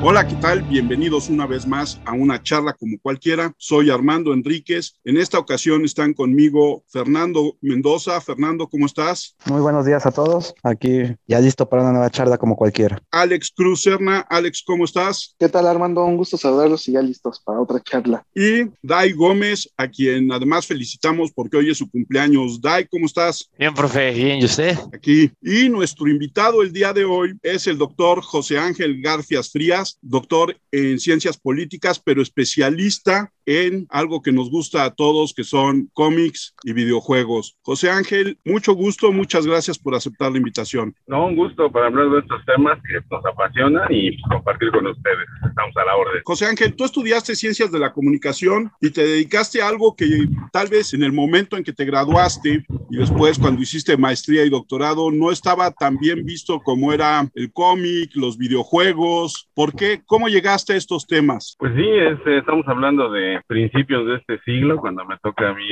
Hola, ¿qué tal? Bienvenidos una vez más a una charla como cualquiera. Soy Armando Enríquez. En esta ocasión están conmigo Fernando Mendoza. Fernando, ¿cómo estás? Muy buenos días a todos. Aquí ya listo para una nueva charla como cualquiera. Alex Cruz Serna. Alex, ¿cómo estás? ¿Qué tal, Armando? Un gusto saludarlos y ya listos para otra charla. Y Dai Gómez, a quien además felicitamos porque hoy es su cumpleaños. Dai, ¿cómo estás? Bien, profe. Bien, ¿y usted? Aquí. Y nuestro invitado el día de hoy es el doctor José Ángel Garfias Frías doctor en ciencias políticas, pero especialista en algo que nos gusta a todos, que son cómics y videojuegos. José Ángel, mucho gusto, muchas gracias por aceptar la invitación. No, un gusto para hablar de estos temas que nos apasionan y compartir con ustedes. Estamos a la orden. José Ángel, tú estudiaste ciencias de la comunicación y te dedicaste a algo que tal vez en el momento en que te graduaste y después cuando hiciste maestría y doctorado no estaba tan bien visto como era el cómic, los videojuegos. ¿Por qué? ¿Cómo llegaste a estos temas? Pues sí, este, estamos hablando de principios de este siglo, cuando me toca a mí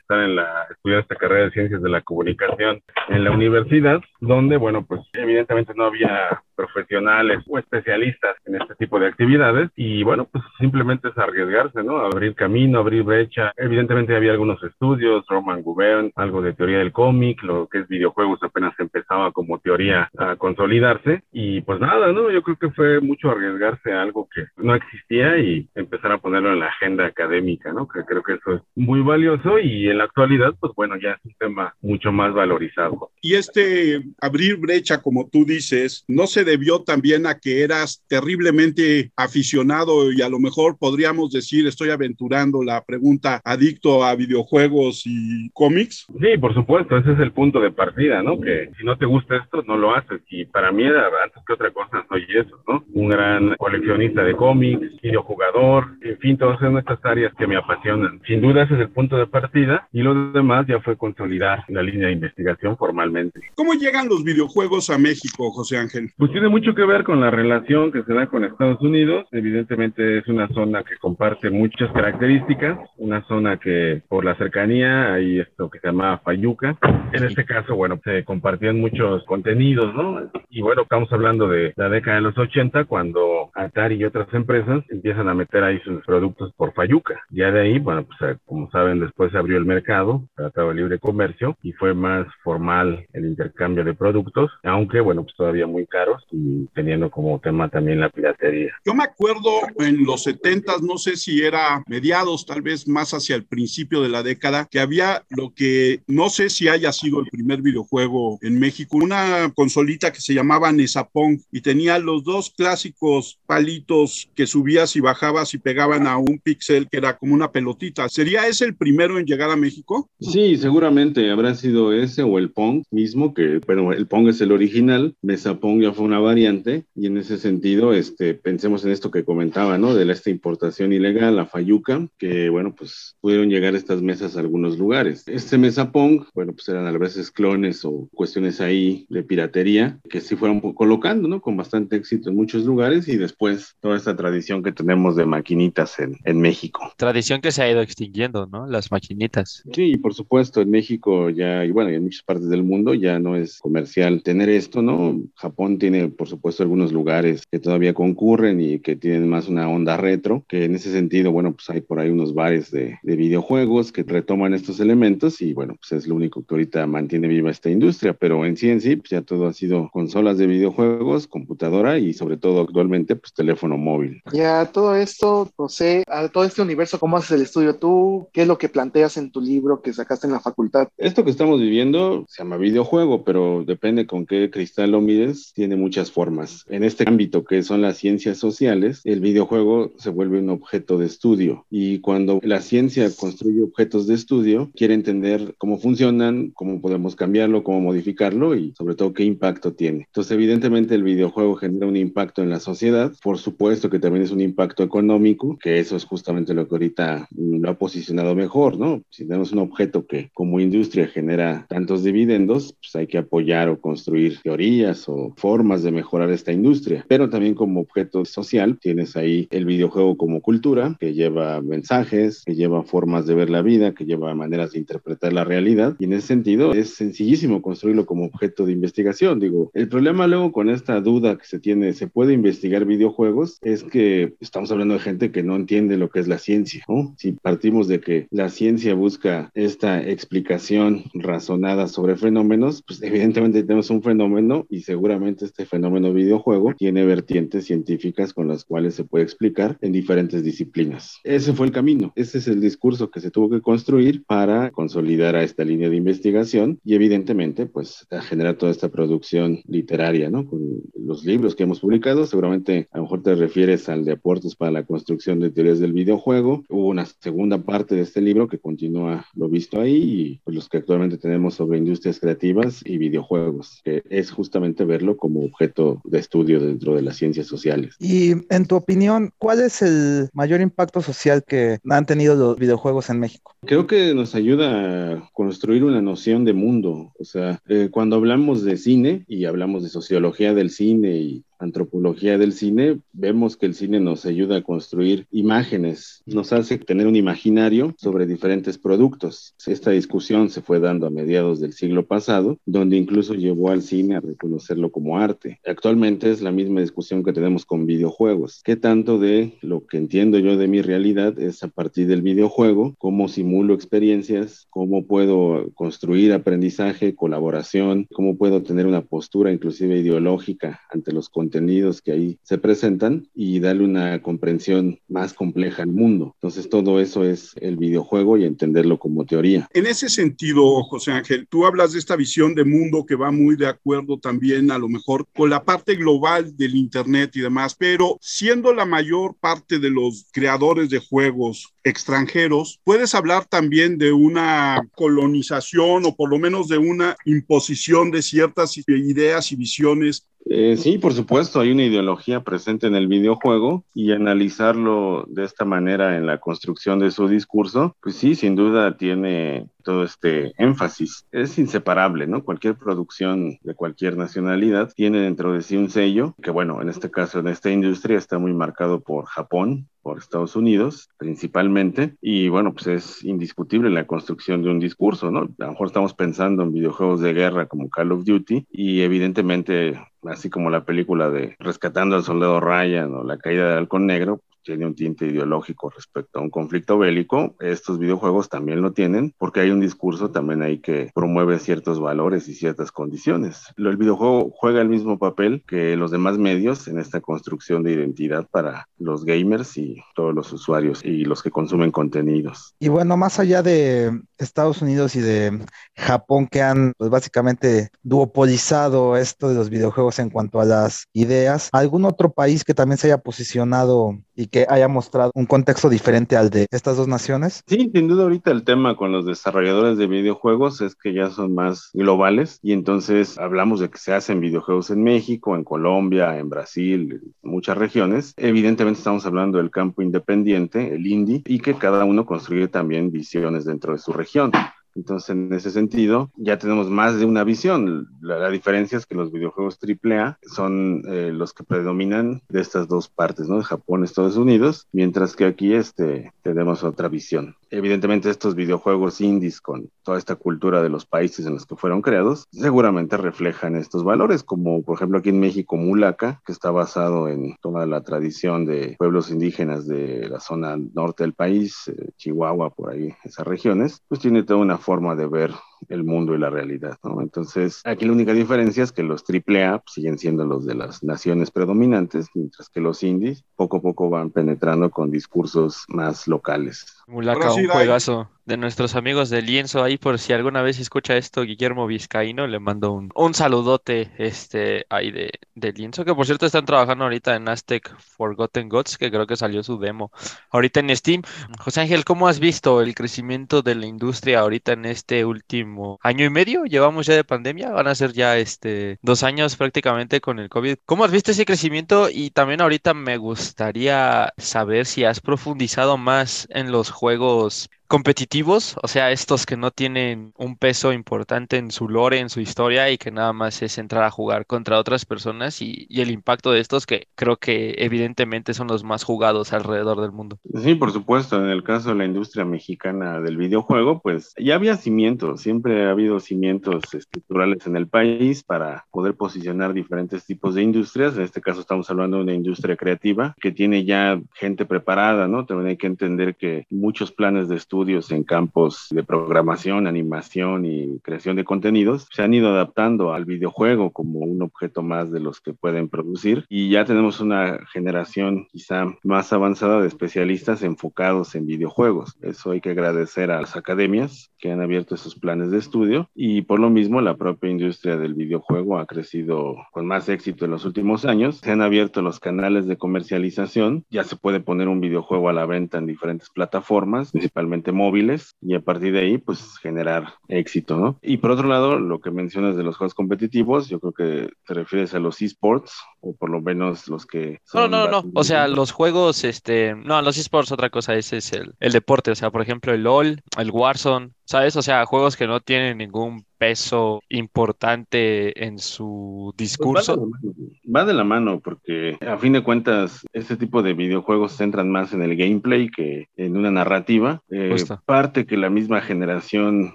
estar en la, estudiar esta carrera de ciencias de la comunicación en la universidad, donde, bueno, pues evidentemente no había profesionales o especialistas en este tipo de actividades y bueno, pues simplemente es arriesgarse, ¿no? Abrir camino, abrir brecha. Evidentemente había algunos estudios, Roman Gubern, algo de teoría del cómic, lo que es videojuegos apenas empezaba como teoría a consolidarse y pues nada, ¿no? Yo creo que fue mucho arriesgarse a algo que no existía y empezar a ponerlo en la agenda académica, ¿no? Que creo que eso es muy valioso y en la actualidad, pues bueno, ya es un tema mucho más valorizado. Y este abrir brecha, como tú dices, no se debió también a que eras terriblemente aficionado y a lo mejor podríamos decir, estoy aventurando la pregunta, adicto a videojuegos y cómics? Sí, por supuesto, ese es el punto de partida, ¿no? Que si no te gusta esto, no lo haces. Y para mí era, antes que otra cosa, soy eso, ¿no? Un gran coleccionista de cómics, videojugador, en fin, todas estas áreas que me apasionan. Sin duda ese es el punto de partida y lo demás ya fue consolidar la línea de investigación formalmente. ¿Cómo llegan los videojuegos a México, José Ángel? Pues tiene mucho que ver con la relación que se da con Estados Unidos. Evidentemente es una zona que comparte muchas características, una zona que por la cercanía hay esto que se llama Fayuca. En este caso, bueno, se compartían muchos contenidos, ¿no? Y bueno, estamos hablando de la década de los 80 cuando Atari y otras empresas empiezan a meter ahí sus productos por Fayuca. Ya de ahí, bueno, pues como saben, después se abrió el mercado, tratado de libre comercio y fue más formal el intercambio de productos, aunque bueno, pues todavía muy caros y teniendo como tema también la piratería. Yo me acuerdo en los 70, no sé si era mediados, tal vez más hacia el principio de la década, que había lo que no sé si haya sido el primer videojuego en México, una consolita que se llamaba Nesapong y tenía los dos clásicos palitos que subías y bajabas y pegaban a un píxel que era como una pelotita. ¿Sería ese el primero en llegar a México? Sí, seguramente habrá sido ese o el Pong mismo, que bueno, el Pong es el original, Mesapong ya fue una variante y en ese sentido, este, pensemos en esto que comentaba, ¿no? De esta importación ilegal, la Fayuca, que bueno, pues pudieron llegar estas mesas a algunos lugares. Este Mesapong, bueno, pues eran a veces clones o cuestiones ahí de piratería que sí fueron colocando, ¿no? Con bastante éxito en muchos lugares y después toda esta tradición que tenemos de maquinitas en, en México. Tradición que se ha ido extinguiendo, ¿no? Las maquinitas. Sí, por supuesto, en México ya, y bueno, en muchas partes del mundo ya no es comercial tener esto, ¿no? Japón tiene, por supuesto, algunos lugares que todavía concurren y que tienen más una onda retro, que en ese sentido, bueno, pues hay por ahí unos bares de, de videojuegos que retoman estos elementos y bueno, pues es lo único que ahorita mantiene viva esta industria, pero en sí en sí, pues ya todo ha sido consolas de videojuegos, computadora y sobre todo actualmente, pues teléfono móvil. Ya todo esto, José, a todo este universo, ¿cómo haces el estudio tú? ¿Qué es lo que planteas en tu libro que sacaste en la facultad? Esto que estamos viviendo se llama videojuego, pero depende con qué cristal lo mides, tiene muchas formas. En este ámbito que son las ciencias sociales, el videojuego se vuelve un objeto de estudio y cuando la ciencia construye objetos de estudio, quiere entender cómo funcionan, cómo podemos cambiarlo, cómo modificarlo y sobre todo qué impacto tiene. Entonces, evidentemente el videojuego genera un impacto en la sociedad, por supuesto que también es un impacto económico, que eso es justamente lo que ahorita lo ha posicionado mejor, ¿no? Si tenemos un objeto que como industria genera tantos dividendos, pues hay que apoyar o construir teorías o formas de mejorar esta industria. Pero también como objeto social tienes ahí el videojuego como cultura, que lleva mensajes, que lleva formas de ver la vida, que lleva maneras de interpretar la realidad y en ese sentido es sencillísimo construirlo como objeto de investigación. Digo, el problema luego con esta duda que se tiene, ¿se puede investigar videojuegos? Es que estamos hablando de gente que no entiende lo que es la ciencia, ¿no? Si partimos de que la ciencia busca esta explicación razonada sobre fenómenos, pues evidentemente tenemos un fenómeno y seguramente este fenómeno videojuego tiene vertientes científicas con las cuales se puede explicar en diferentes disciplinas. Ese fue el camino, ese es el discurso que se tuvo que construir para consolidar a esta línea de investigación y evidentemente pues a generar toda esta producción literaria, ¿no? Con los libros que hemos publicado, seguramente a lo mejor te refieres al de aportes para la construcción de teorías del videojuego. Hubo una segunda parte de este libro que continúa lo visto ahí y pues, los que actualmente tenemos sobre industrias creativas y videojuegos, que es justamente verlo como objeto de estudio dentro de las ciencias sociales. Y en tu opinión, ¿cuál es el mayor impacto social que han tenido los videojuegos en México? Creo que nos ayuda a construir una noción de mundo. O sea, eh, cuando hablamos de cine y hablamos de sociología del cine y antropología del cine, vemos que el cine nos ayuda a construir imágenes, nos hace tener un imaginario sobre diferentes productos. Esta discusión se fue dando a mediados del siglo pasado, donde incluso llevó al cine a reconocerlo como arte. Actualmente es la misma discusión que tenemos con videojuegos. ¿Qué tanto de lo que entiendo yo de mi realidad es a partir del videojuego? ¿Cómo simulo experiencias? ¿Cómo puedo construir aprendizaje, colaboración? ¿Cómo puedo tener una postura inclusive ideológica ante los contenidos? Contenidos que ahí se presentan y darle una comprensión más compleja al mundo. Entonces todo eso es el videojuego y entenderlo como teoría. En ese sentido, José Ángel, tú hablas de esta visión de mundo que va muy de acuerdo también a lo mejor con la parte global del Internet y demás, pero siendo la mayor parte de los creadores de juegos extranjeros, puedes hablar también de una colonización o por lo menos de una imposición de ciertas ideas y visiones eh, sí, por supuesto, hay una ideología presente en el videojuego y analizarlo de esta manera en la construcción de su discurso, pues sí, sin duda tiene todo este énfasis. Es inseparable, ¿no? Cualquier producción de cualquier nacionalidad tiene dentro de sí un sello, que bueno, en este caso, en esta industria está muy marcado por Japón, por Estados Unidos principalmente, y bueno, pues es indiscutible la construcción de un discurso, ¿no? A lo mejor estamos pensando en videojuegos de guerra como Call of Duty y evidentemente así como la película de Rescatando al Soldado Ryan o La Caída del Halcón Negro, tiene un tinte ideológico respecto a un conflicto bélico, estos videojuegos también lo tienen, porque hay un discurso también ahí que promueve ciertos valores y ciertas condiciones. El videojuego juega el mismo papel que los demás medios en esta construcción de identidad para los gamers y todos los usuarios y los que consumen contenidos. Y bueno, más allá de Estados Unidos y de Japón que han pues, básicamente duopolizado esto de los videojuegos en cuanto a las ideas, ¿algún otro país que también se haya posicionado y que haya mostrado un contexto diferente al de estas dos naciones? Sí, sin duda ahorita el tema con los desarrolladores de videojuegos es que ya son más globales y entonces hablamos de que se hacen videojuegos en México, en Colombia, en Brasil, muchas regiones. Evidentemente estamos hablando del campo independiente, el indie, y que cada uno construye también visiones dentro de su región. 行 Entonces, en ese sentido, ya tenemos más de una visión. La, diferencia es que los videojuegos AAA son eh, los que predominan de estas dos partes, ¿no? De Japón, Estados Unidos, mientras que aquí este, tenemos otra visión. Evidentemente, estos videojuegos indies con toda esta cultura de los países en los que fueron creados, seguramente reflejan estos valores, como por ejemplo aquí en México, Mulaca, que está basado en toda la tradición de pueblos indígenas de la zona norte del país, eh, Chihuahua, por ahí, esas regiones, pues tiene toda una forma de ver el mundo y la realidad. Entonces, aquí la única diferencia es que los AAA pues, siguen siendo los de las naciones predominantes, mientras que los indies poco a poco van penetrando con discursos más locales. Mulaca, un juegazo de nuestros amigos de Lienzo ahí por si alguna vez escucha esto Guillermo Vizcaíno le mando un, un saludote este ahí de, de, Lienzo que por cierto están trabajando ahorita en Aztec Forgotten Gods que creo que salió su demo ahorita en Steam José Ángel ¿cómo has visto el crecimiento de la industria ahorita en este último año y medio? llevamos ya de pandemia van a ser ya este dos años prácticamente con el COVID ¿cómo has visto ese crecimiento? y también ahorita me gustaría saber si has profundizado más en los juegos competitivos, o sea, estos que no tienen un peso importante en su lore, en su historia y que nada más es entrar a jugar contra otras personas y, el impacto de estos que creo que evidentemente son los más jugados alrededor del mundo. Sí, por supuesto, en el caso de la industria mexicana del videojuego, pues ya había cimientos, siempre ha habido cimientos estructurales en el país para poder posicionar diferentes tipos de industrias. En este caso estamos hablando de una industria creativa que tiene ya gente preparada, ¿no? También hay que entender que muchos planes de estudios en campos de programación, animación y creación de contenidos se han ido adaptando al videojuego como un objeto más de los que pueden producir y ya tenemos una generación quizá más avanzada de especialistas enfocados en videojuegos. Eso hay que agradecer a las academias que han abierto esos planes de estudio y por lo mismo la propia industria del videojuego ha crecido con más éxito en los últimos años. Se han abierto los canales de comercialización, ya se puede poner un videojuego a la venta en diferentes plataformas, principalmente móviles, y a partir de ahí pues generar éxito, ¿no? Y por otro lado, lo que mencionas de los juegos competitivos, yo creo que te refieres a los esports o por lo menos los que... No, no, no, o sea, los juegos, este, no, los esports otra cosa, ese es el, el deporte, o sea, por ejemplo, el LOL, el Warzone, ¿sabes? O sea, juegos que no tienen ningún peso importante en su discurso. Pues va, de la mano, porque a fin de cuentas este tipo de videojuegos se centran más en el gameplay que en una narrativa. Eh, parte que la misma generación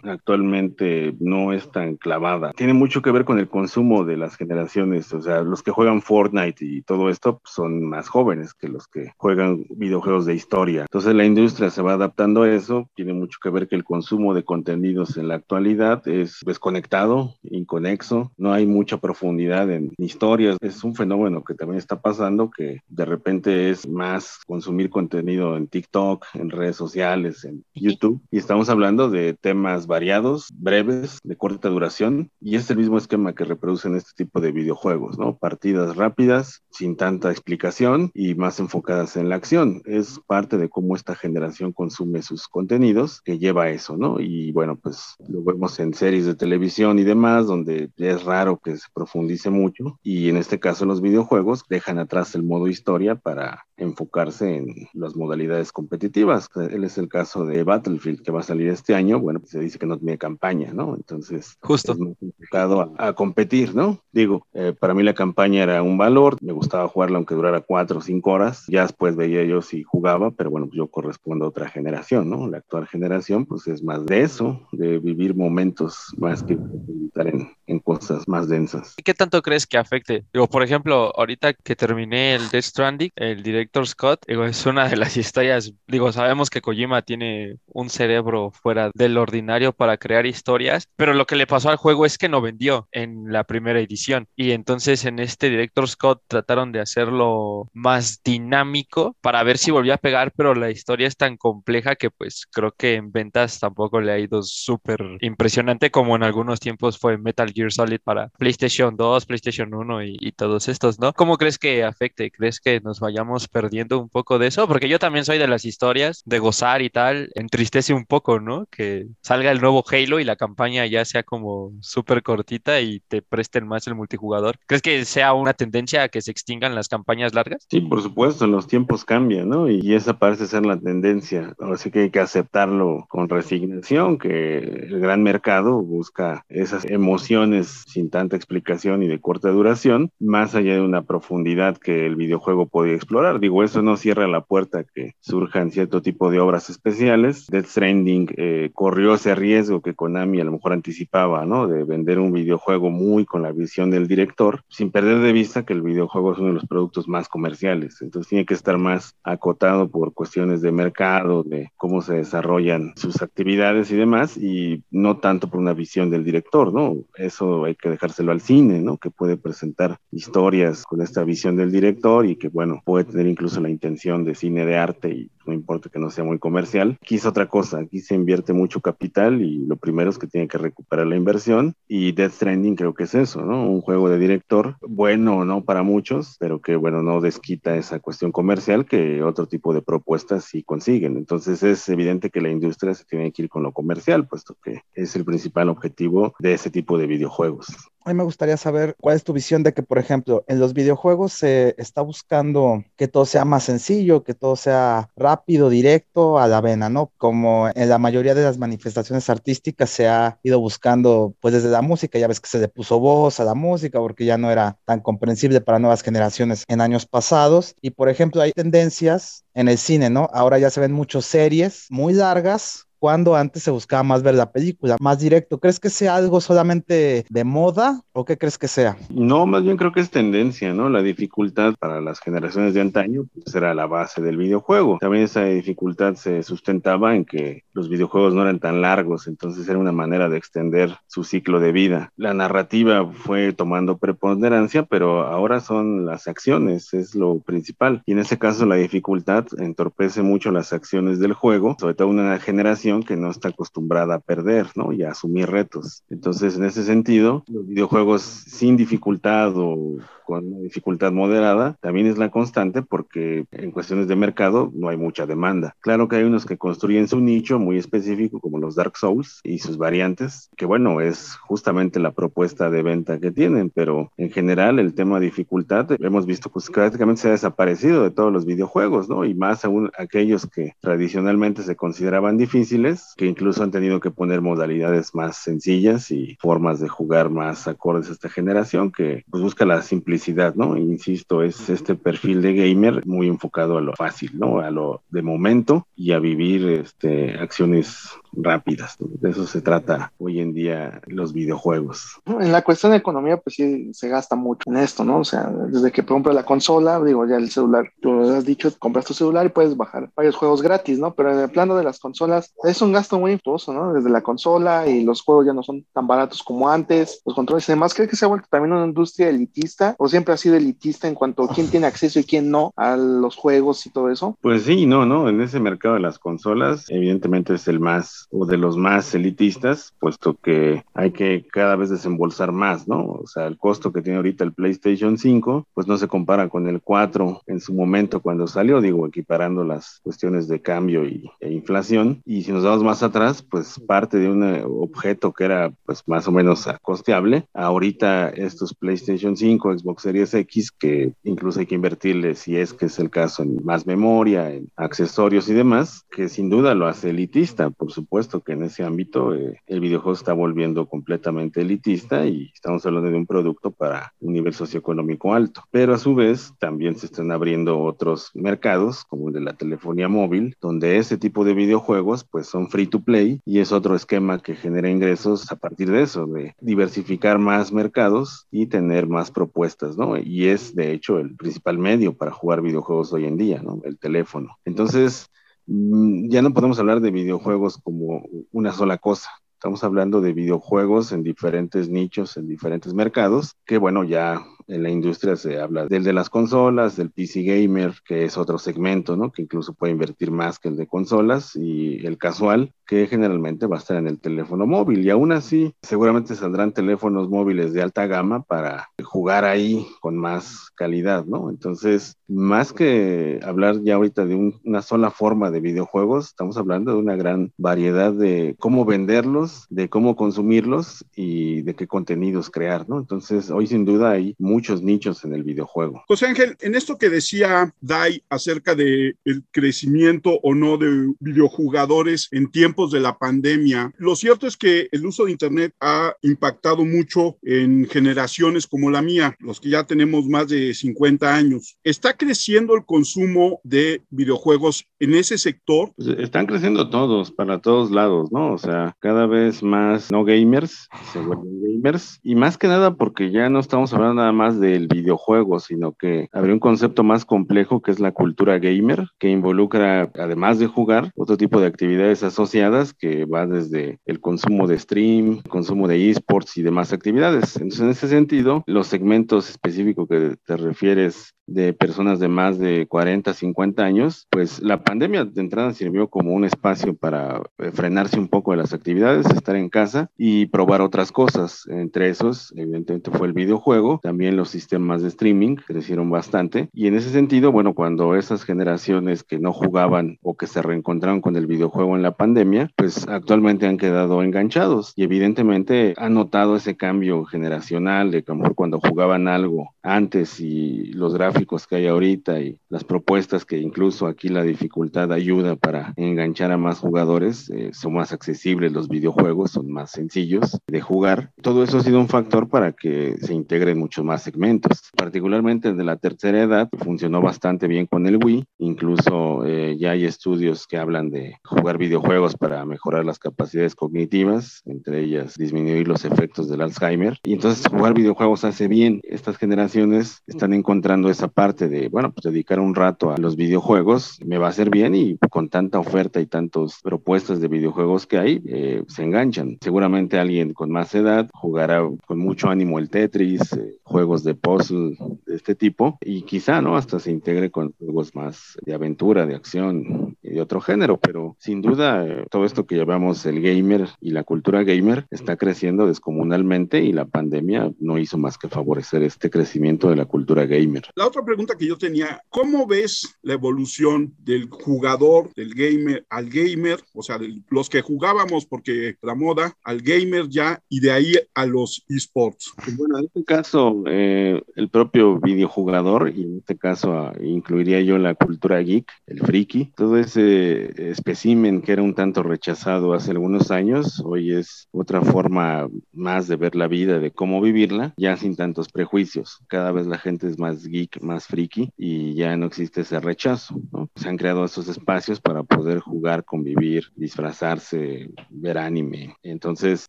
actualmente no es tan clavada. Tiene mucho que ver con el consumo de las generaciones, o sea, los que juegan Fortnite y todo esto son más jóvenes que los que juegan videojuegos de historia. Entonces la industria se va adaptando a eso, tiene mucho que ver que el consumo de contenidos en la actualidad es desconectado, inconexo, no hay mucha profundidad en historias. Es un fenómeno que también está pasando que de repente es más consumir contenido en TikTok, en redes sociales, en YouTube. Y estamos hablando de temas variados, breves, de corta duración. Y es el mismo esquema que reproducen este tipo de videojuegos, ¿no? Partidas rápidas, sin tanta explicación y más enfocadas en la acción. Es parte de cómo esta generación consume sus contenidos que lleva a eso, ¿no? Y bueno, pues lo vemos en series de televisión y demás, donde es raro que se profundice mucho. Y en este caso los videojuegos dejan atrás el modo historia para enfocarse en las modalidades competitivas. Él es el caso de Battlefield que va a salir este año. Bueno, pues se dice que no tiene campaña, ¿no? Entonces, justo es muy enfocado a, competir, ¿no? Digo, eh, para mí la campaña era un valor, me gustaba jugarla aunque durara cuatro o cinco horas. Ya después veía yo si jugaba, pero bueno, pues yo correspondo a otra generación, ¿no? La actual generación, pues es más de eso, de vivir momentos más que estar en, en cosas más densas. ¿Qué tanto crees que afecte? Digo, por ejemplo, ahorita que terminé el Death Stranding, el director Scott, digo, es una de las historias, digo, sabemos que Kojima tiene un cerebro fuera del ordinario para crear historias, pero lo que le pasó al juego es que no vendió en la primera edición y entonces en este director Scott trataron de hacerlo más dinámico para ver si volvía a pegar, pero la historia es tan compleja que pues creo que en ventas tampoco le ha ido súper impresionante como en algunos tiempos fue Metal Gear Solid para PlayStation 2, PlayStation 1 y, todos estos, ¿no? ¿Cómo crees que afecte? ¿Crees que nos vayamos perdiendo un poco de eso? Porque yo también soy de las historias de gozar y tal, entristece un poco, ¿no? Que salga el nuevo Halo y la campaña ya sea como súper cortita y te presten más el multijugador. ¿Crees que sea una tendencia a que se extingan las campañas largas? Sí, por supuesto, los tiempos cambian, ¿no? Y esa parece ser la tendencia. Así que hay que aceptarlo con resignación, que el gran mercado busca esas emociones sin tanta explicación y de corta duración, más allá de una profundidad que el videojuego podía explorar. Digo, eso no cierra la puerta a que surjan cierto tipo de obras especiales. Death Stranding eh, corrió ese riesgo que Konami a lo mejor anticipaba, ¿no? De vender un videojuego muy con la visión del director, sin perder de vista que el videojuego es uno de los productos más comerciales. Entonces tiene que estar más acotado por cuestiones de mercado, de cómo se desarrollan sus actividades y demás, y no tanto por una visión del director, ¿no? Eso hay que dejárselo al cine, ¿no? Que puede presentar historias con esta visión del director y que, bueno, puede tener incluso la intención de cine de arte y no importa que no sea muy comercial. Aquí es otra cosa, aquí se invierte mucho capital y lo primero es que tiene que recuperar la inversión y Death Stranding creo que es eso, ¿no? Un juego de director, bueno no para muchos, pero que bueno, no desquita esa cuestión comercial que otro tipo de propuestas sí consiguen. Entonces es evidente que la industria se tiene que ir con lo comercial, puesto que es el principal objetivo de ese tipo de videojuegos. A mí me gustaría saber cuál es tu visión de que, por ejemplo, en los videojuegos se está buscando que todo sea más sencillo, que todo sea rápido, directo, a la vena, ¿no? Como en la mayoría de las manifestaciones artísticas se ha ido buscando, pues desde la música, ya ves que se le puso voz a la música porque ya no era tan comprensible para nuevas generaciones en años pasados. Y, por ejemplo, hay tendencias en el cine, ¿no? Ahora ya se ven muchas series muy largas cuando antes se buscaba más ver la película, más directo. ¿Crees que sea algo solamente de moda o qué crees que sea? No, más bien creo que es tendencia, ¿no? La dificultad para las generaciones de antaño pues, era la base del videojuego. También esa dificultad se sustentaba en que los videojuegos no eran tan largos, entonces era una manera de extender su ciclo de vida. La narrativa fue tomando preponderancia, pero ahora son las acciones, es lo principal. Y en ese caso la dificultad entorpece mucho las acciones del juego, sobre todo una generación que no está acostumbrada a perder, ¿no? Y a asumir retos. Entonces, en ese sentido, los videojuegos sin dificultad o con una dificultad moderada, también es la constante porque en cuestiones de mercado no hay mucha demanda. Claro que hay unos que construyen su nicho muy específico, como los Dark Souls y sus variantes, que bueno, es justamente la propuesta de venta que tienen, pero en general el tema de dificultad hemos visto que prácticamente se ha desaparecido de todos los videojuegos, ¿no? Y más aún aquellos que tradicionalmente se consideraban difíciles, que incluso han tenido que poner modalidades más sencillas y formas de jugar más acordes a esta generación que pues, busca la simplicidad ¿no? Insisto, es este perfil de gamer muy enfocado a lo fácil, ¿no? A lo de momento y a vivir este, acciones rápidas. De eso se trata hoy en día los videojuegos. En la cuestión de economía, pues sí se gasta mucho en esto, ¿no? O sea, desde que ejemplo la consola, digo, ya el celular, tú lo has dicho, compras tu celular y puedes bajar varios juegos gratis, ¿no? Pero en el plano de las consolas es un gasto muy impuesto, ¿no? Desde la consola y los juegos ya no son tan baratos como antes, los controles y demás. ¿Cree que se ha vuelto también una industria elitista o siempre ha sido elitista en cuanto a quién tiene acceso y quién no a los juegos y todo eso? Pues sí, no, no. En ese mercado de las consolas, evidentemente es el más o de los más elitistas, puesto que hay que cada vez desembolsar más, ¿no? O sea, el costo que tiene ahorita el PlayStation 5, pues no se compara con el 4 en su momento cuando salió, digo, equiparando las cuestiones de cambio y, e inflación. Y si nos vamos más atrás, pues parte de un eh, objeto que era pues más o menos costeable, ahorita estos PlayStation 5, Xbox Series X, que incluso hay que invertirle, si es que es el caso, en más memoria, en accesorios y demás, que sin duda lo hace elitista, por supuesto que en ese ámbito eh, el videojuego está volviendo completamente elitista y estamos hablando de un producto para un nivel socioeconómico alto. Pero a su vez también se están abriendo otros mercados, como el de la telefonía móvil, donde ese tipo de videojuegos pues son free to play y es otro esquema que genera ingresos a partir de eso, de diversificar más mercados y tener más propuestas, ¿no? Y es de hecho el principal medio para jugar videojuegos hoy en día, ¿no? El teléfono. Entonces, Mm, ya no podemos hablar de videojuegos como una sola cosa. Estamos hablando de videojuegos en diferentes nichos, en diferentes mercados, que bueno, ya en la industria se habla del de las consolas, del PC gamer, que es otro segmento, ¿no? Que incluso puede invertir más que el de consolas, y el casual, que generalmente va a estar en el teléfono móvil. Y aún así, seguramente saldrán teléfonos móviles de alta gama para jugar ahí con más calidad, ¿no? Entonces, más que hablar ya ahorita de una sola forma de videojuegos, estamos hablando de una gran variedad de cómo venderlos, de cómo consumirlos y de qué contenidos crear, ¿no? Entonces, hoy sin duda hay muchos nichos en el videojuego. José Ángel, en esto que decía Dai acerca el crecimiento o no de videojugadores en tiempos de la pandemia, lo cierto es que el uso de Internet ha impactado mucho en generaciones como la mía, los que ya tenemos más de 50 años. ¿Está creciendo el consumo de videojuegos en ese sector? Pues están creciendo todos, para todos lados, ¿no? O sea, cada vez más no gamers se vuelven gamers y más que nada porque ya no estamos hablando nada más del videojuego, sino que habría un concepto más complejo que es la cultura gamer, que involucra, además de jugar, otro tipo de actividades asociadas que va desde el consumo de stream, consumo de esports y demás actividades. Entonces, en ese sentido, los segmentos específicos que te refieres de personas de más de 40, 50 años, pues la pandemia de entrada sirvió como un espacio para eh, frenarse un poco de las actividades, estar en casa y probar otras cosas. Entre esos, evidentemente, fue el videojuego, también los sistemas de streaming crecieron bastante. Y en ese sentido, bueno, cuando esas generaciones que no jugaban o que se reencontraron con el videojuego en la pandemia, pues actualmente han quedado enganchados y evidentemente han notado ese cambio generacional de que cuando jugaban algo antes y los gráficos que hay ahorita y las propuestas que incluso aquí la dificultad ayuda para enganchar a más jugadores, eh, son más accesibles los videojuegos, son más sencillos de jugar. Todo eso ha sido un factor para que se integren muchos más segmentos. Particularmente de la tercera edad funcionó bastante bien con el Wii, incluso eh, ya hay estudios que hablan de jugar videojuegos para mejorar las capacidades cognitivas, entre ellas disminuir los efectos del Alzheimer. Y entonces jugar videojuegos hace bien. Estas generaciones están encontrando esa parte de, bueno, pues dedicar un rato a los videojuegos me va a hacer bien y con tanta oferta y tantas propuestas de videojuegos que hay, eh, se enganchan. Seguramente alguien con más edad jugará con mucho ánimo el Tetris, eh, juegos de puzzle de este tipo y quizá, ¿no? Hasta se integre con juegos más de aventura, de acción y otro género, pero sin duda eh, todo esto que llamamos el gamer y la cultura gamer está creciendo descomunalmente y la pandemia no hizo más que favorecer este crecimiento de la cultura gamer. La otra pregunta que yo tenía, ¿cómo ves la evolución del jugador, del gamer al gamer? O sea, de los que jugábamos porque la moda, al gamer ya y de ahí a los esports. Bueno, en este caso, eh, el propio videojugador, y en este caso ah, incluiría yo la cultura geek, el friki, todo ese espécimen que era un tanto rechazado hace algunos años, hoy es otra forma más de ver la vida, de cómo vivirla, ya sin tantos prejuicios. Cada vez la gente es más geek, más friki y ya no existe ese rechazo. Se han creado esos espacios para poder jugar, convivir, disfrazarse, ver anime. Entonces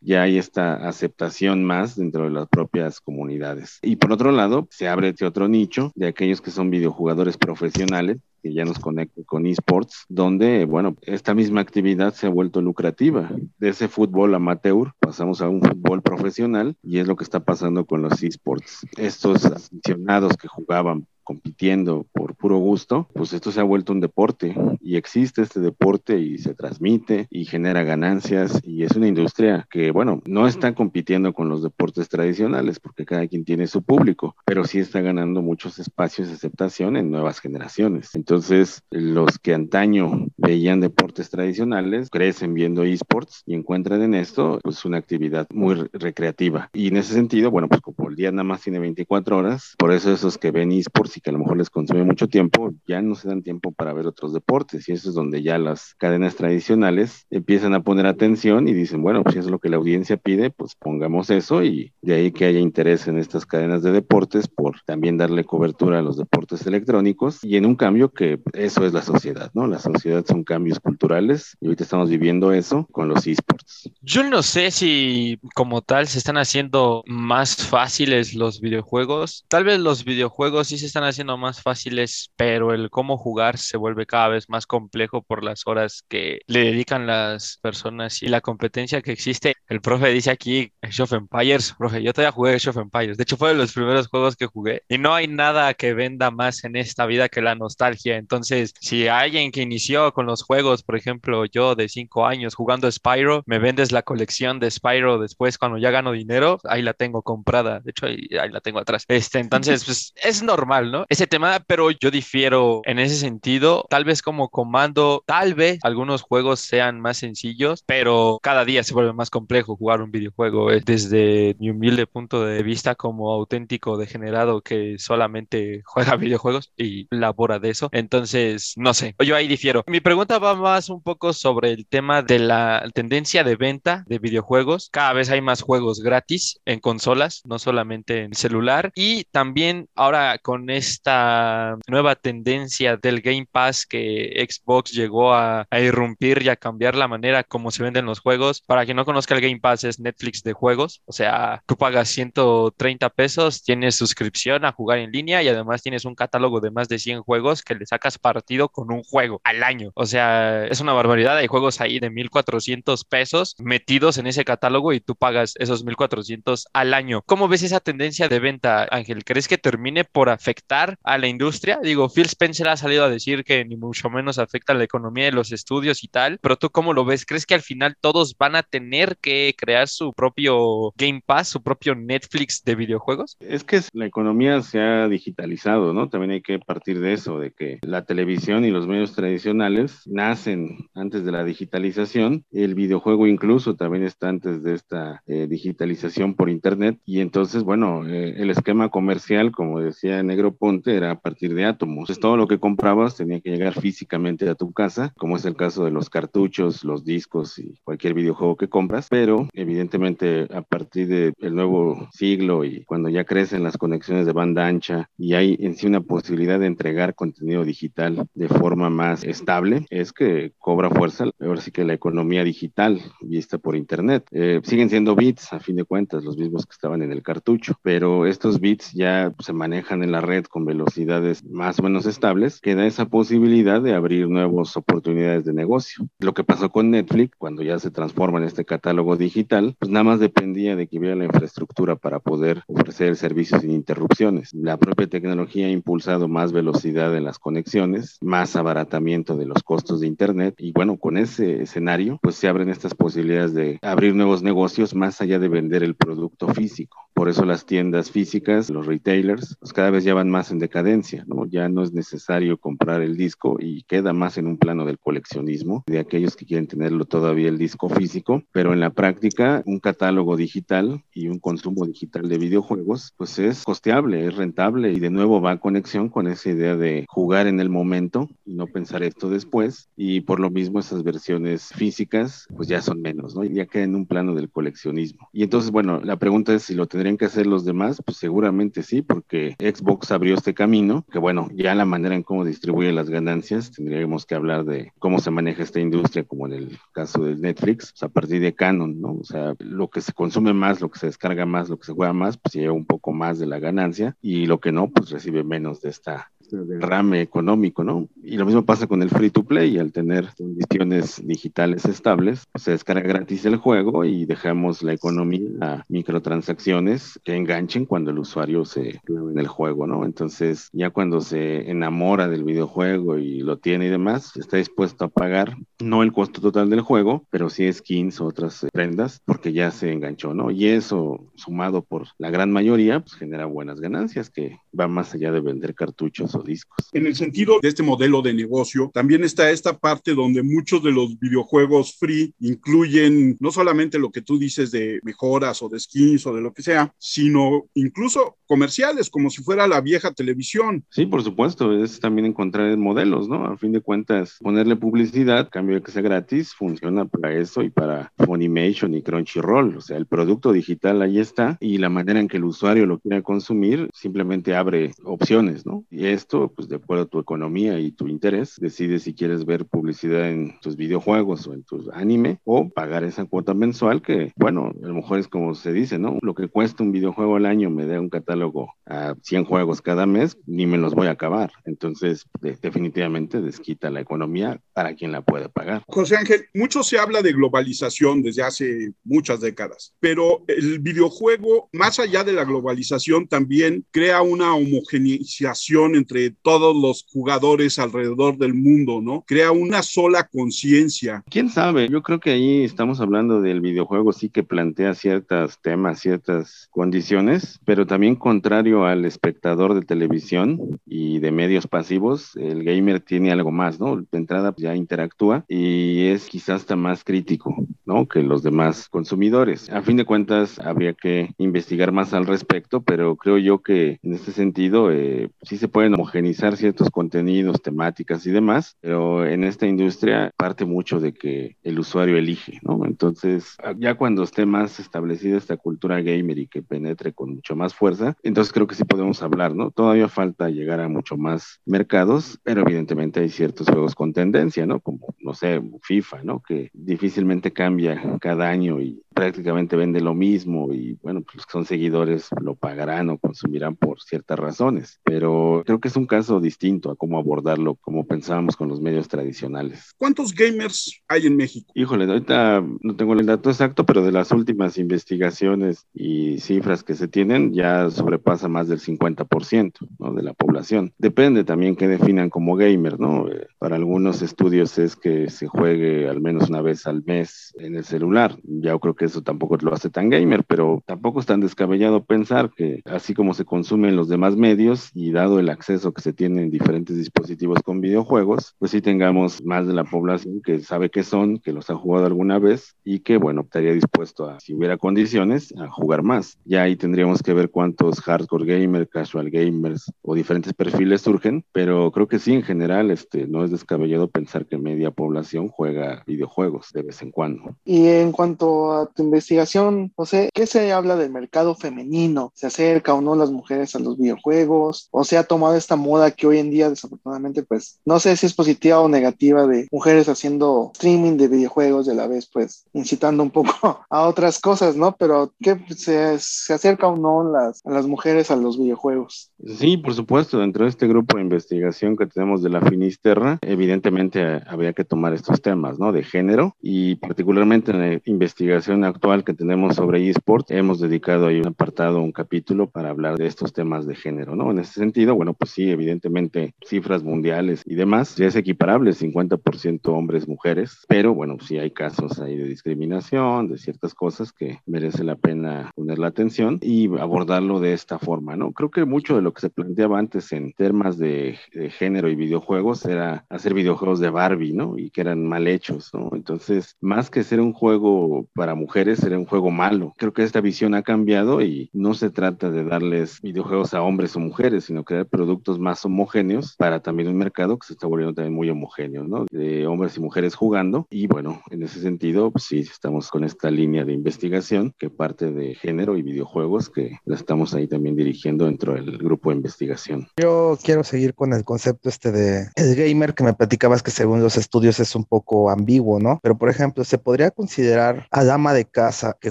ya hay esta aceptación más dentro de las propias comunidades. Y por otro lado, se abre este otro nicho de aquellos que son videojugadores profesionales que ya nos conecta con esports, donde, bueno, esta misma actividad se ha vuelto lucrativa. De ese fútbol amateur pasamos a un fútbol profesional y es lo que está pasando con los esports. Estos aficionados que jugaban compitiendo por puro gusto, pues esto se ha vuelto un deporte y existe este deporte y se transmite y genera ganancias y es una industria que, bueno, no está compitiendo con los deportes tradicionales porque cada quien tiene su público, pero sí está ganando muchos espacios de aceptación en nuevas generaciones. Entonces, los que antaño veían deportes tradicionales crecen viendo esports y encuentran en esto pues una actividad muy recreativa. Y en ese sentido, bueno, pues como el día nada más tiene 24 horas, por eso esos que ven esports y que a lo mejor les consume mucho tiempo, ya no se dan tiempo para ver otros deportes y eso es donde ya las cadenas tradicionales empiezan a poner atención y dicen, bueno, pues si es lo que la audiencia pide, pues pongamos eso y de ahí que haya interés en estas cadenas de deportes por también darle cobertura a los deportes electrónicos y en un cambio que eso es la sociedad, ¿no? La sociedad son cambios culturales y ahorita estamos viviendo eso con los esports. Yo no sé si como tal se están haciendo más fáciles los videojuegos. Tal vez los videojuegos sí se están haciendo más fáciles, pero el cómo jugar se vuelve cada vez más complejo por las horas que le dedican las personas y la competencia que existe. El profe dice aquí, Age of Empires, profe, yo todavía jugué Age of Empires. De hecho, fue de los primeros juegos que jugué y no hay nada que venda más en esta vida que la nostalgia. Entonces, si alguien que inició con los juegos, por ejemplo, yo de cinco años jugando Spyro, me vendes la colección de Spyro después cuando ya gano dinero, ahí la tengo comprada. De hecho, ahí, ahí la tengo atrás. Este, entonces, pues es normal, ¿no? Ese tema, pero yo difiero en ese sentido. Tal vez como comando, tal vez algunos juegos sean más sencillos, pero cada día se vuelve más complejo jugar un videojuego. Eh, Desde mi humilde punto de vista como auténtico degenerado que solamente juega videojuegos y labora de eso. Entonces, no sé, yo ahí difiero. Mi pregunta va más un poco sobre el tema de la tendencia de venta de videojuegos. Cada vez hay más juegos gratis en consolas, no solamente en celular. Y también ahora con esta nueva tendencia del Game Pass que Xbox llegó a, irrumpir y a cambiar la manera como se venden los juegos. Para quien no conozca el Game Pass es Netflix de juegos, o sea, tú pagas 130 pesos, tienes suscripción a jugar en línea y además tienes un catálogo de más de 100 juegos que le sacas partido con un juego al año. O sea, es una barbaridad, hay juegos ahí de 1400 pesos metidos en ese catálogo y tú pagas esos 1400 al año. ¿Cómo ves esa tendencia de venta, Ángel? ¿Crees que termine por afectar a la industria? Digo, Phil Spencer ha salido a decir que ni mucho menos afecta a la economía de los estudios y tal, pero tú cómo lo ves? ¿Crees que al final todos van a tener que crear su propio Game Pass, su propio Netflix de videojuegos? Es que la economía se ha digitalizado, ¿no? También hay que partir de eso, de que la televisión y los medios tradicionales nacen antes de la digitalización, el videojuego incluso también está antes de esta eh, digitalización por Internet y entonces, bueno, eh, el esquema comercial, como decía Negro Ponte, era a partir de átomos. Entonces, todo lo que comprabas tenía que llegar físicamente a tu casa, como es el caso de los cartuchos, los discos y cualquier videojuego que compras, pero evidentemente a partir del nuevo siglo y cuando ya crecen las conexiones de banda ancha y hay en sí una posibilidad de entregar contenido digital de forma más estable, es que cobra fuerza ahora sí que la economía digital vista por internet. Eh, siguen siendo bits a fin de cuentas, los mismos que estaban en el cartucho, pero estos bits ya se manejan en la red con velocidades más o menos estables, que da esa posibilidad de abrir nuevas oportunidades de negocio. Lo que pasó con Netflix, cuando ya se transforma en este catálogo digital, pues nada más dependía de que hubiera la infraestructura para poder ofrecer el servicio sin interrupciones. La propia tecnología ha impulsado más velocidad en las conexiones, más abaratamiento de los costos de Internet y bueno, con ese escenario, pues se abren estas posibilidades de abrir nuevos negocios más allá de vender el producto físico. Por eso las tiendas físicas, los retailers, pues cada vez ya van más en decadencia, ¿no? Ya no es necesario comprar el disco y queda más en un plano del coleccionismo, de aquellos que quieren tenerlo todavía el disco físico, pero en la práctica un catálogo digital y un consumo digital de videojuegos, pues es costeable, es rentable y de nuevo va a conexión con esa idea de jugar en el momento y no pensar esto después y por lo mismo esas versiones físicas pues ya son menos, ¿no? Ya queda en un plano del coleccionismo. Y entonces, bueno, la pregunta es si lo tendrían que hacer los demás? Pues seguramente sí, porque Xbox este camino, que bueno, ya la manera en cómo distribuye las ganancias, tendríamos que hablar de cómo se maneja esta industria, como en el caso del Netflix, a partir de Canon, ¿no? O sea, lo que se consume más, lo que se descarga más, lo que se juega más, pues lleva un poco más de la ganancia y lo que no, pues recibe menos de esta derrame económico, ¿no? Y lo mismo pasa con el free to play, al tener condiciones digitales estables, se descarga gratis el juego y dejamos la economía a microtransacciones que enganchen cuando el usuario se en el juego, ¿no? Entonces, ya cuando se enamora del videojuego y lo tiene y demás, está dispuesto a pagar no el costo total del juego, pero sí skins o otras prendas, porque ya se enganchó, ¿no? Y eso, sumado por la gran mayoría, pues genera buenas ganancias que va más allá de vender cartuchos o discos. En el sentido de este modelo de negocio, también está esta parte donde muchos de los videojuegos free incluyen no solamente lo que tú dices de mejoras o de skins o de lo que sea, sino incluso comerciales, como si fuera la vieja televisión. Sí, por supuesto, es también encontrar modelos, ¿no? A fin de cuentas, ponerle publicidad, cambio de que sea gratis, funciona para eso y para Funimation y Crunchyroll. O sea, el producto digital ahí está y la manera en que el usuario lo quiera consumir simplemente abre opciones, ¿no? Y esto, pues de acuerdo a tu economía y tu interés, decides si quieres ver publicidad en tus videojuegos o en tu anime o pagar esa cuota mensual que, bueno, a lo mejor es como se dice, ¿no? Lo que cuesta un videojuego al año me da un catálogo a 100 juegos cada mes, ni me los voy a acabar. Entonces, definitivamente desquita la economía para quien la puede pagar. José Ángel, mucho se habla de globalización desde hace muchas décadas, pero el videojuego, más allá de la globalización, también crea una homogeneización entre todos los jugadores alrededor del mundo, ¿no? Crea una sola conciencia. ¿Quién sabe? Yo creo que ahí estamos hablando del videojuego, sí que plantea ciertos temas, ciertas condiciones, pero también contrario al espectador de televisión y de medios pasivos, el gamer tiene algo más, ¿no? De entrada ya interactúa y es quizás hasta más crítico, ¿no? Que los demás consumidores. A fin de cuentas, habría que investigar más al respecto, pero creo yo que en este sentido eh, sí se pueden homogenizar ciertos contenidos, temáticas y demás, pero en esta industria parte mucho de que el usuario elige, ¿no? Entonces, ya cuando esté más establecida esta cultura gamer y que penetre con mucho más fuerza, entonces creo que sí podemos hablar, ¿no? Todavía falta llegar a mucho más mercados, pero evidentemente hay ciertos juegos con tendencia, ¿no? Como, no sé, FIFA, ¿no? Que difícilmente cambia cada año y prácticamente vende lo mismo y bueno, pues los que son seguidores lo pagarán o consumirán por ciertas razones, pero creo que es un caso distinto a cómo abordarlo como pensábamos con los medios tradicionales. ¿Cuántos gamers hay en México? Híjole, ahorita no tengo el dato exacto, pero de las últimas investigaciones y cifras que se tienen ya sobrepasa más del 50% ¿no? de la población. Depende también qué definan como gamer, ¿no? Eh, para algunos estudios es que se juegue al menos una vez al mes en el celular. Ya creo que eso tampoco lo hace tan gamer, pero tampoco es tan descabellado pensar que así como se consumen los demás medios y dado el acceso que se tiene en diferentes dispositivos con videojuegos, pues sí tengamos más de la población que sabe qué son, que los ha jugado alguna vez y que, bueno, estaría dispuesto a, si hubiera condiciones, a jugar más. Ya ahí tendríamos que ver cuántos hardcore gamers, casual gamers o diferentes perfiles surgen, pero creo que sí, en general, este, no es descabellado pensar que media población juega videojuegos de vez en cuando. Y en cuanto a tu investigación, José, ¿qué se habla del mercado femenino? ¿Se acerca o no las mujeres a los videojuegos? ¿O se ha tomado esta moda que hoy en día, desafortunadamente, pues no sé si es positiva o negativa de mujeres haciendo streaming de videojuegos de la vez, pues incitando un poco a otras cosas, ¿no? Pero ¿qué se, se acerca o no las, a las mujeres a los videojuegos? Sí, por supuesto, dentro de este grupo de investigación que tenemos de la Finisterra, evidentemente habría que tomar estos temas, ¿no? De género y particularmente en la investigación actual que tenemos sobre eSport, hemos dedicado ahí un apartado, un capítulo para hablar de estos temas de género, ¿no? En ese sentido, bueno, pues sí, evidentemente cifras mundiales y demás, ya es equiparable, 50% hombres, mujeres, pero bueno, sí hay casos ahí de discriminación, de ciertas cosas que merece la pena poner la atención y abordarlo de esta forma, ¿no? Creo que mucho de lo que se planteaba antes en temas de, de género y videojuegos era hacer videojuegos de Barbie, ¿no? Y que eran mal hechos, ¿no? Entonces, más que ser un juego para mujeres, era un juego malo. Creo que esta visión ha cambiado y no se trata de darles videojuegos a hombres o mujeres, sino crear productos más homogéneos para también un mercado que se está volviendo también muy homogéneo, ¿no? De hombres y mujeres jugando. Y bueno, en ese sentido, pues sí, estamos con esta línea de investigación que parte de género y videojuegos que la estamos ahí también dirigiendo dentro del grupo de investigación. Yo quiero seguir con el concepto este de el gamer que me platicabas que según los estudios es un poco ambiguo, ¿no? Pero por ejemplo, ¿se podría considerar al ama de casa que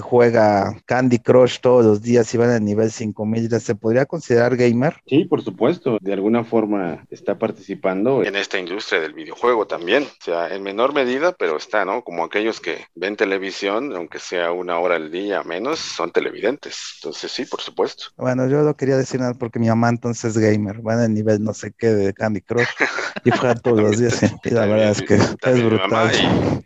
juega Candy Crush todos los días y va en el nivel 5000, ¿se podría considerar gamer? Sí, por supuesto. De alguna forma está participando en esta industria del videojuego también. O sea, en menor medida, pero está, ¿no? Como aquellos que ven televisión, aunque sea una hora al día menos, son televidentes. Entonces sí, por supuesto. Bueno, yo lo quería decir nada porque mi mamá entonces es gamer, va en el nivel no sé qué de Candy Crush y juega todos los días. Y la verdad es que es brutal.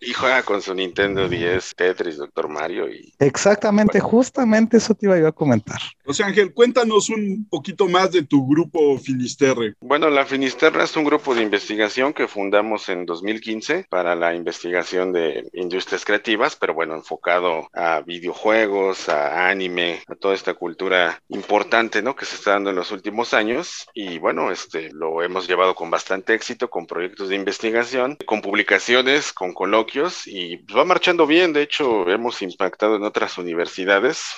Y, y, juega con su Nintendo 10, Tetris, Doctor Mario y... Exactamente, justamente eso te iba yo a comentar. José Ángel, cuéntanos un poquito más de tu grupo Finisterre. Bueno, la Finisterra es un grupo de investigación que fundamos en 2015 para la investigación de industrias creativas, pero bueno, enfocado a videojuegos, a anime, a toda esta cultura importante, ¿no? Que se está dando en los últimos años y bueno, este lo hemos llevado con bastante éxito con proyectos de investigación, con publicaciones, con coloquios y va marchando bien. De hecho, hemos impactado en otras universidades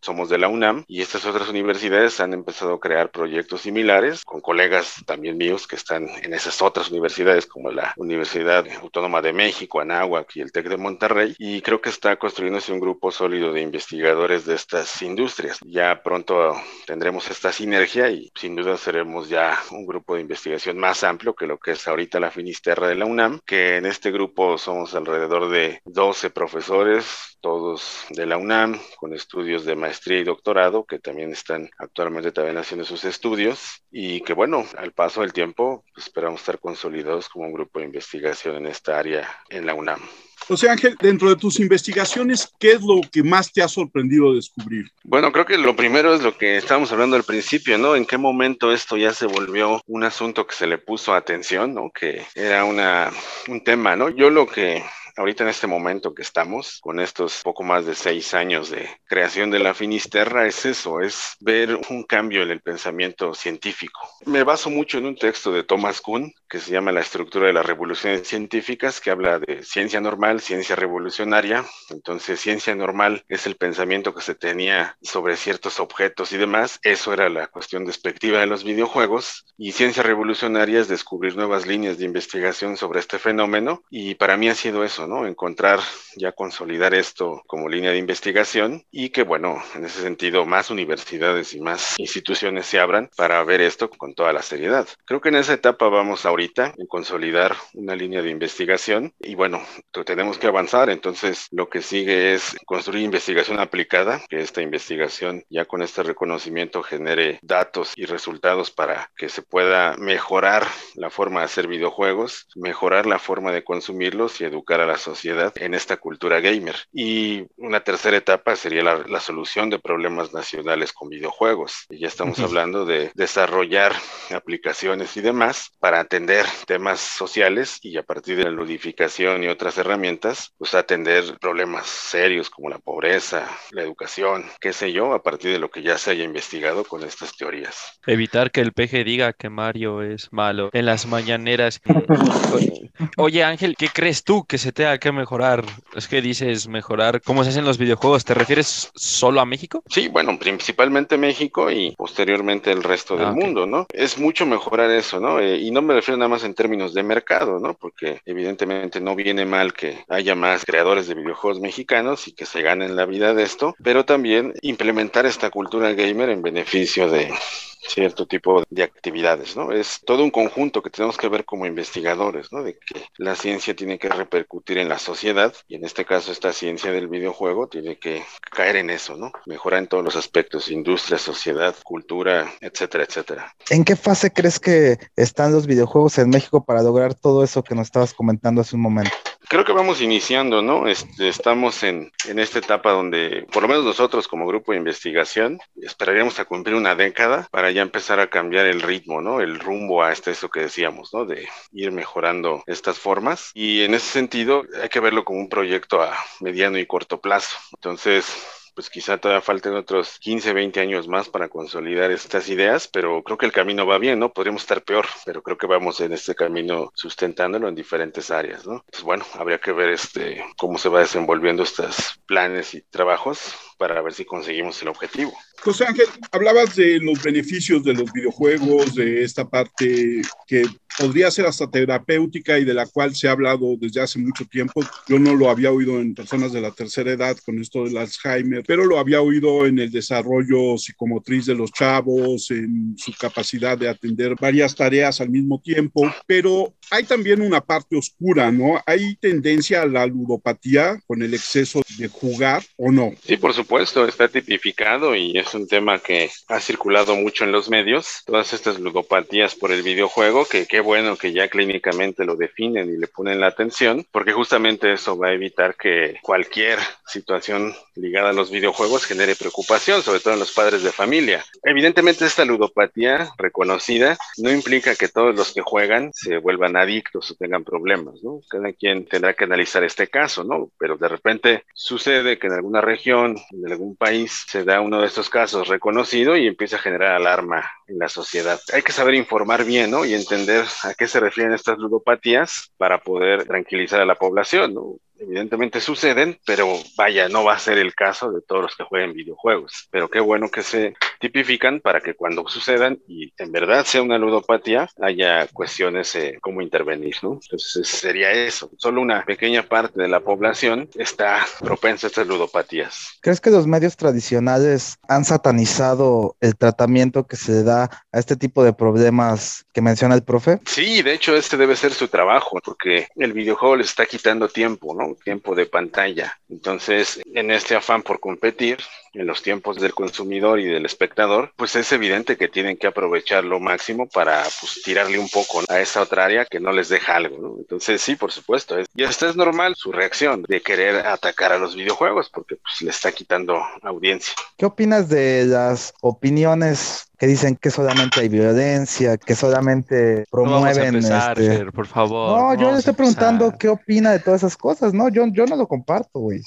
somos de la UNAM y estas otras universidades han empezado a crear proyectos similares con colegas también míos que están en esas otras universidades como la Universidad Autónoma de México, Anáhuac y el TEC de Monterrey y creo que está construyéndose un grupo sólido de investigadores de estas industrias. Ya pronto tendremos esta sinergia y sin duda seremos ya un grupo de investigación más amplio que lo que es ahorita la Finisterra de la UNAM, que en este grupo somos alrededor de 12 profesores, todos de la UNAM, con estudios de maestría y doctorado, que también están actualmente también haciendo sus estudios, y que bueno, al paso del tiempo pues, esperamos estar consolidados como un grupo de investigación en esta área en la UNAM. José Ángel, dentro de tus investigaciones, ¿qué es lo que más te ha sorprendido descubrir? Bueno, creo que lo primero es lo que estábamos hablando al principio, ¿no? ¿En qué momento esto ya se volvió un asunto que se le puso atención, ¿no? Que era una, un tema, ¿no? Yo lo que ahorita en este momento que estamos, con estos poco más de seis años de creación de la Finisterra, es eso, es ver un cambio en el pensamiento científico. Me baso mucho en un texto de Thomas Kuhn, que se llama La estructura de las revoluciones científicas, que habla de ciencia normal, ciencia revolucionaria. Entonces, ciencia normal es el pensamiento que se tenía sobre ciertos objetos y demás. Eso era la cuestión despectiva de los videojuegos. Y ciencia revolucionaria es descubrir nuevas líneas de investigación sobre este fenómeno. Y para mí ha sido eso, ¿no? Encontrar, ya consolidar esto como línea de investigación y que, bueno, en ese sentido, más universidades y más instituciones se abran para ver esto con toda la seriedad. Creo que en esa etapa vamos ahorita en consolidar una línea de investigación y bueno, tenemos que avanzar, entonces lo que sigue es construir investigación aplicada, que esta investigación ya con este reconocimiento genere datos y resultados para que se pueda mejorar la forma de hacer videojuegos, mejorar la forma de consumirlos y educar a la sociedad en esta cultura gamer. Y una tercera etapa sería la, la solución de problemas nacionales con videojuegos. Y ya estamos hablando de desarrollar aplicaciones y demás para atender temas sociales y a partir de la ludificación y otras herramientas, pues atender problemas serios como la pobreza, la educación, qué sé yo, a partir de lo que ya se haya investigado con estas teorías. Evitar que el peje diga que Mario es malo en las mañaneras. Oye Ángel, ¿qué crees tú que se tenga que mejorar? Es que dices mejorar cómo se hacen los videojuegos. ¿Te refieres solo a México? Sí, bueno, principalmente México y posteriormente el resto del ah, mundo, ¿no? Es mucho mejorar eso, ¿no? Eh, y no me refiero nada más en términos de mercado, ¿no? Porque evidentemente no viene mal que haya más creadores de videojuegos mexicanos y que se ganen la vida de esto, pero también implementar esta cultura gamer en beneficio de cierto tipo de actividades, ¿no? Es todo un conjunto que tenemos que ver como investigadores, ¿no? De que la ciencia tiene que repercutir en la sociedad y en este caso esta ciencia del videojuego tiene que caer en eso, ¿no? Mejorar en todos los aspectos, industria, sociedad, cultura, etcétera, etcétera. ¿En qué fase crees que están los videojuegos en México para lograr todo eso que nos estabas comentando hace un momento? Creo que vamos iniciando, ¿no? Este, estamos en, en esta etapa donde, por lo menos nosotros como grupo de investigación, esperaríamos a cumplir una década para ya empezar a cambiar el ritmo, ¿no? El rumbo a este, eso que decíamos, ¿no? De ir mejorando estas formas. Y en ese sentido hay que verlo como un proyecto a mediano y corto plazo. Entonces, pues quizá todavía falten otros 15, 20 años más para consolidar estas ideas, pero creo que el camino va bien, ¿no? Podríamos estar peor, pero creo que vamos en este camino sustentándolo en diferentes áreas, ¿no? Pues bueno, habría que ver este cómo se va desenvolviendo estos planes y trabajos para ver si conseguimos el objetivo. José Ángel, hablabas de los beneficios de los videojuegos, de esta parte que podría ser hasta terapéutica y de la cual se ha hablado desde hace mucho tiempo. Yo no lo había oído en personas de la tercera edad con esto del Alzheimer, pero lo había oído en el desarrollo psicomotriz de los chavos, en su capacidad de atender varias tareas al mismo tiempo, pero hay también una parte oscura, ¿no? Hay tendencia a la ludopatía con el exceso de jugar o no. Sí, por supuesto, está tipificado y es un tema que ha circulado mucho en los medios, todas estas ludopatías por el videojuego, que qué bueno que ya clínicamente lo definen y le ponen la atención, porque justamente eso va a evitar que cualquier situación ligada a los videojuegos genere preocupación, sobre todo en los padres de familia. Evidentemente esta ludopatía reconocida no implica que todos los que juegan se vuelvan adictos o tengan problemas, ¿no? Cada quien tendrá que analizar este caso, ¿no? Pero de repente sucede que en alguna región, en algún país, se da uno de estos casos reconocido y empieza a generar alarma en la sociedad. Hay que saber informar bien, ¿no? Y entender a qué se refieren estas ludopatías para poder tranquilizar a la población, ¿no? Evidentemente suceden, pero vaya, no va a ser el caso de todos los que jueguen videojuegos. Pero qué bueno que se tipifican para que cuando sucedan y en verdad sea una ludopatía, haya cuestiones eh, cómo intervenir, ¿no? Entonces sería eso. Solo una pequeña parte de la población está propensa a estas ludopatías. ¿Crees que los medios tradicionales han satanizado el tratamiento que se da a este tipo de problemas que menciona el profe? Sí, de hecho este debe ser su trabajo, porque el videojuego les está quitando tiempo, ¿no? Tiempo de pantalla. Entonces, en este afán por competir, en los tiempos del consumidor y del espectador, pues es evidente que tienen que aprovechar lo máximo para pues, tirarle un poco a esa otra área que no les deja algo. Entonces, sí, por supuesto. Es, y esta es normal su reacción de querer atacar a los videojuegos porque pues, le está quitando audiencia. ¿Qué opinas de las opiniones que dicen que solamente hay violencia, que solamente promueven. este... por favor. No, yo le estoy preguntando qué opina de todas esas cosas, ¿no? Yo, yo no lo comparto, güey.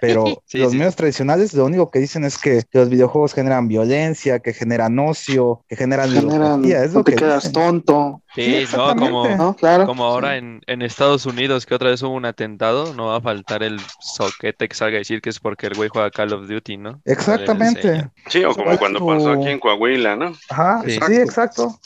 Pero Sí, los sí. medios tradicionales lo único que dicen es que, que los videojuegos generan violencia, que generan ocio, que generan Generan, no te que quedas dicen. tonto, Sí, no, como, exactamente. ¿no? Claro. como ahora en, en Estados Unidos, que otra vez hubo un atentado, no va a faltar el soquete que salga a decir que es porque el güey juega Call of Duty, ¿no? Exactamente. Sí, o como cuando pasó aquí en Coahuila, ¿no? Ajá, Sí. sí, exacto.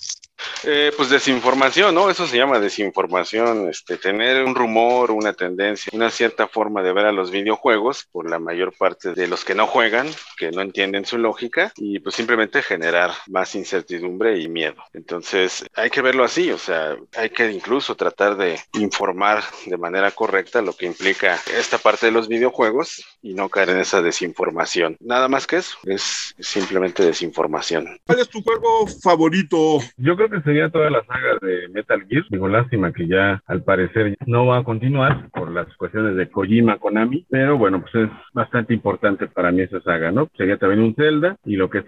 Eh, pues desinformación, ¿no? Eso se llama desinformación, este, tener un rumor, una tendencia, una cierta forma de ver a los videojuegos por la mayor parte de los que no juegan, que no entienden su lógica y pues simplemente generar más incertidumbre y miedo. Entonces hay que verlo así, o sea, hay que incluso tratar de informar de manera correcta lo que implica esta parte de los videojuegos y no caer en esa desinformación. Nada más que eso, es simplemente desinformación. ¿Cuál es tu juego favorito? Yo creo que sería toda la saga de Metal Gear. Digo, lástima que ya al parecer no va a continuar por las cuestiones de Kojima Konami, pero bueno, pues es bastante importante para mí esa saga, ¿no? Sería también un Zelda y lo que es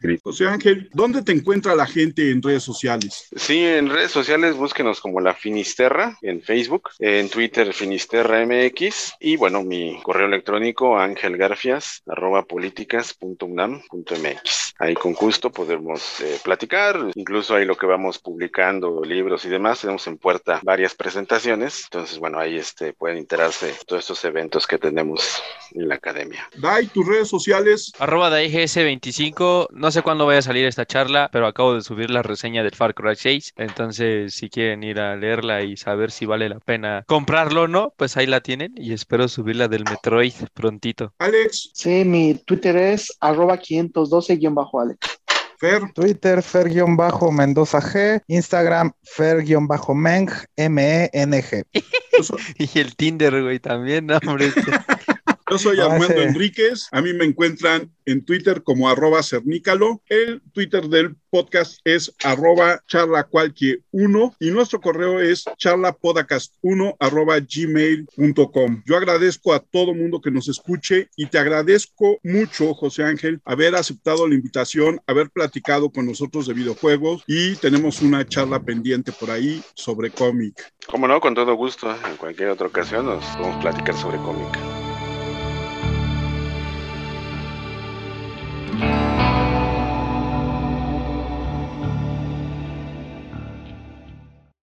Creed. José Ángel, ¿dónde te encuentra la gente en redes sociales? Sí, en redes sociales búsquenos como la Finisterra en Facebook, en Twitter Finisterra MX y bueno, mi correo electrónico angelgarfias arroba políticas.unam.mx. Ahí con gusto podemos eh, platicar, incluso ahí lo que vamos publicando, libros y demás, tenemos en puerta varias presentaciones, entonces bueno, ahí este, pueden enterarse de todos estos eventos que tenemos en la academia. Dai, tus redes sociales. Arroba de IGS25, no sé cuándo vaya a salir esta charla, pero acabo de subir la reseña del Far Cry 6, entonces si quieren ir a leerla y saber si vale la pena comprarlo o no, pues ahí la tienen y espero subirla del Metroid prontito. Alex, Sí, mi Twitter es arroba 512-Alex. Fer, Twitter, Fer-Mendoza G, Instagram, Fer-Meng, M-E-N-G. Y el Tinder, güey, también, no, hombre. Yo soy Ah, Armando. Enríquez. A mí me encuentran en Twitter como arroba cernícalo. El Twitter del podcast es arroba charlacualquier1 y nuestro correo es charlapodcast1 arroba gmail.com. Yo agradezco a todo mundo que nos escuche y te agradezco mucho, José Ángel, haber aceptado la invitación, haber platicado con nosotros de videojuegos y tenemos una charla pendiente por ahí sobre cómic. Como no, con todo gusto, en cualquier otra ocasión nos podemos platicar sobre cómic.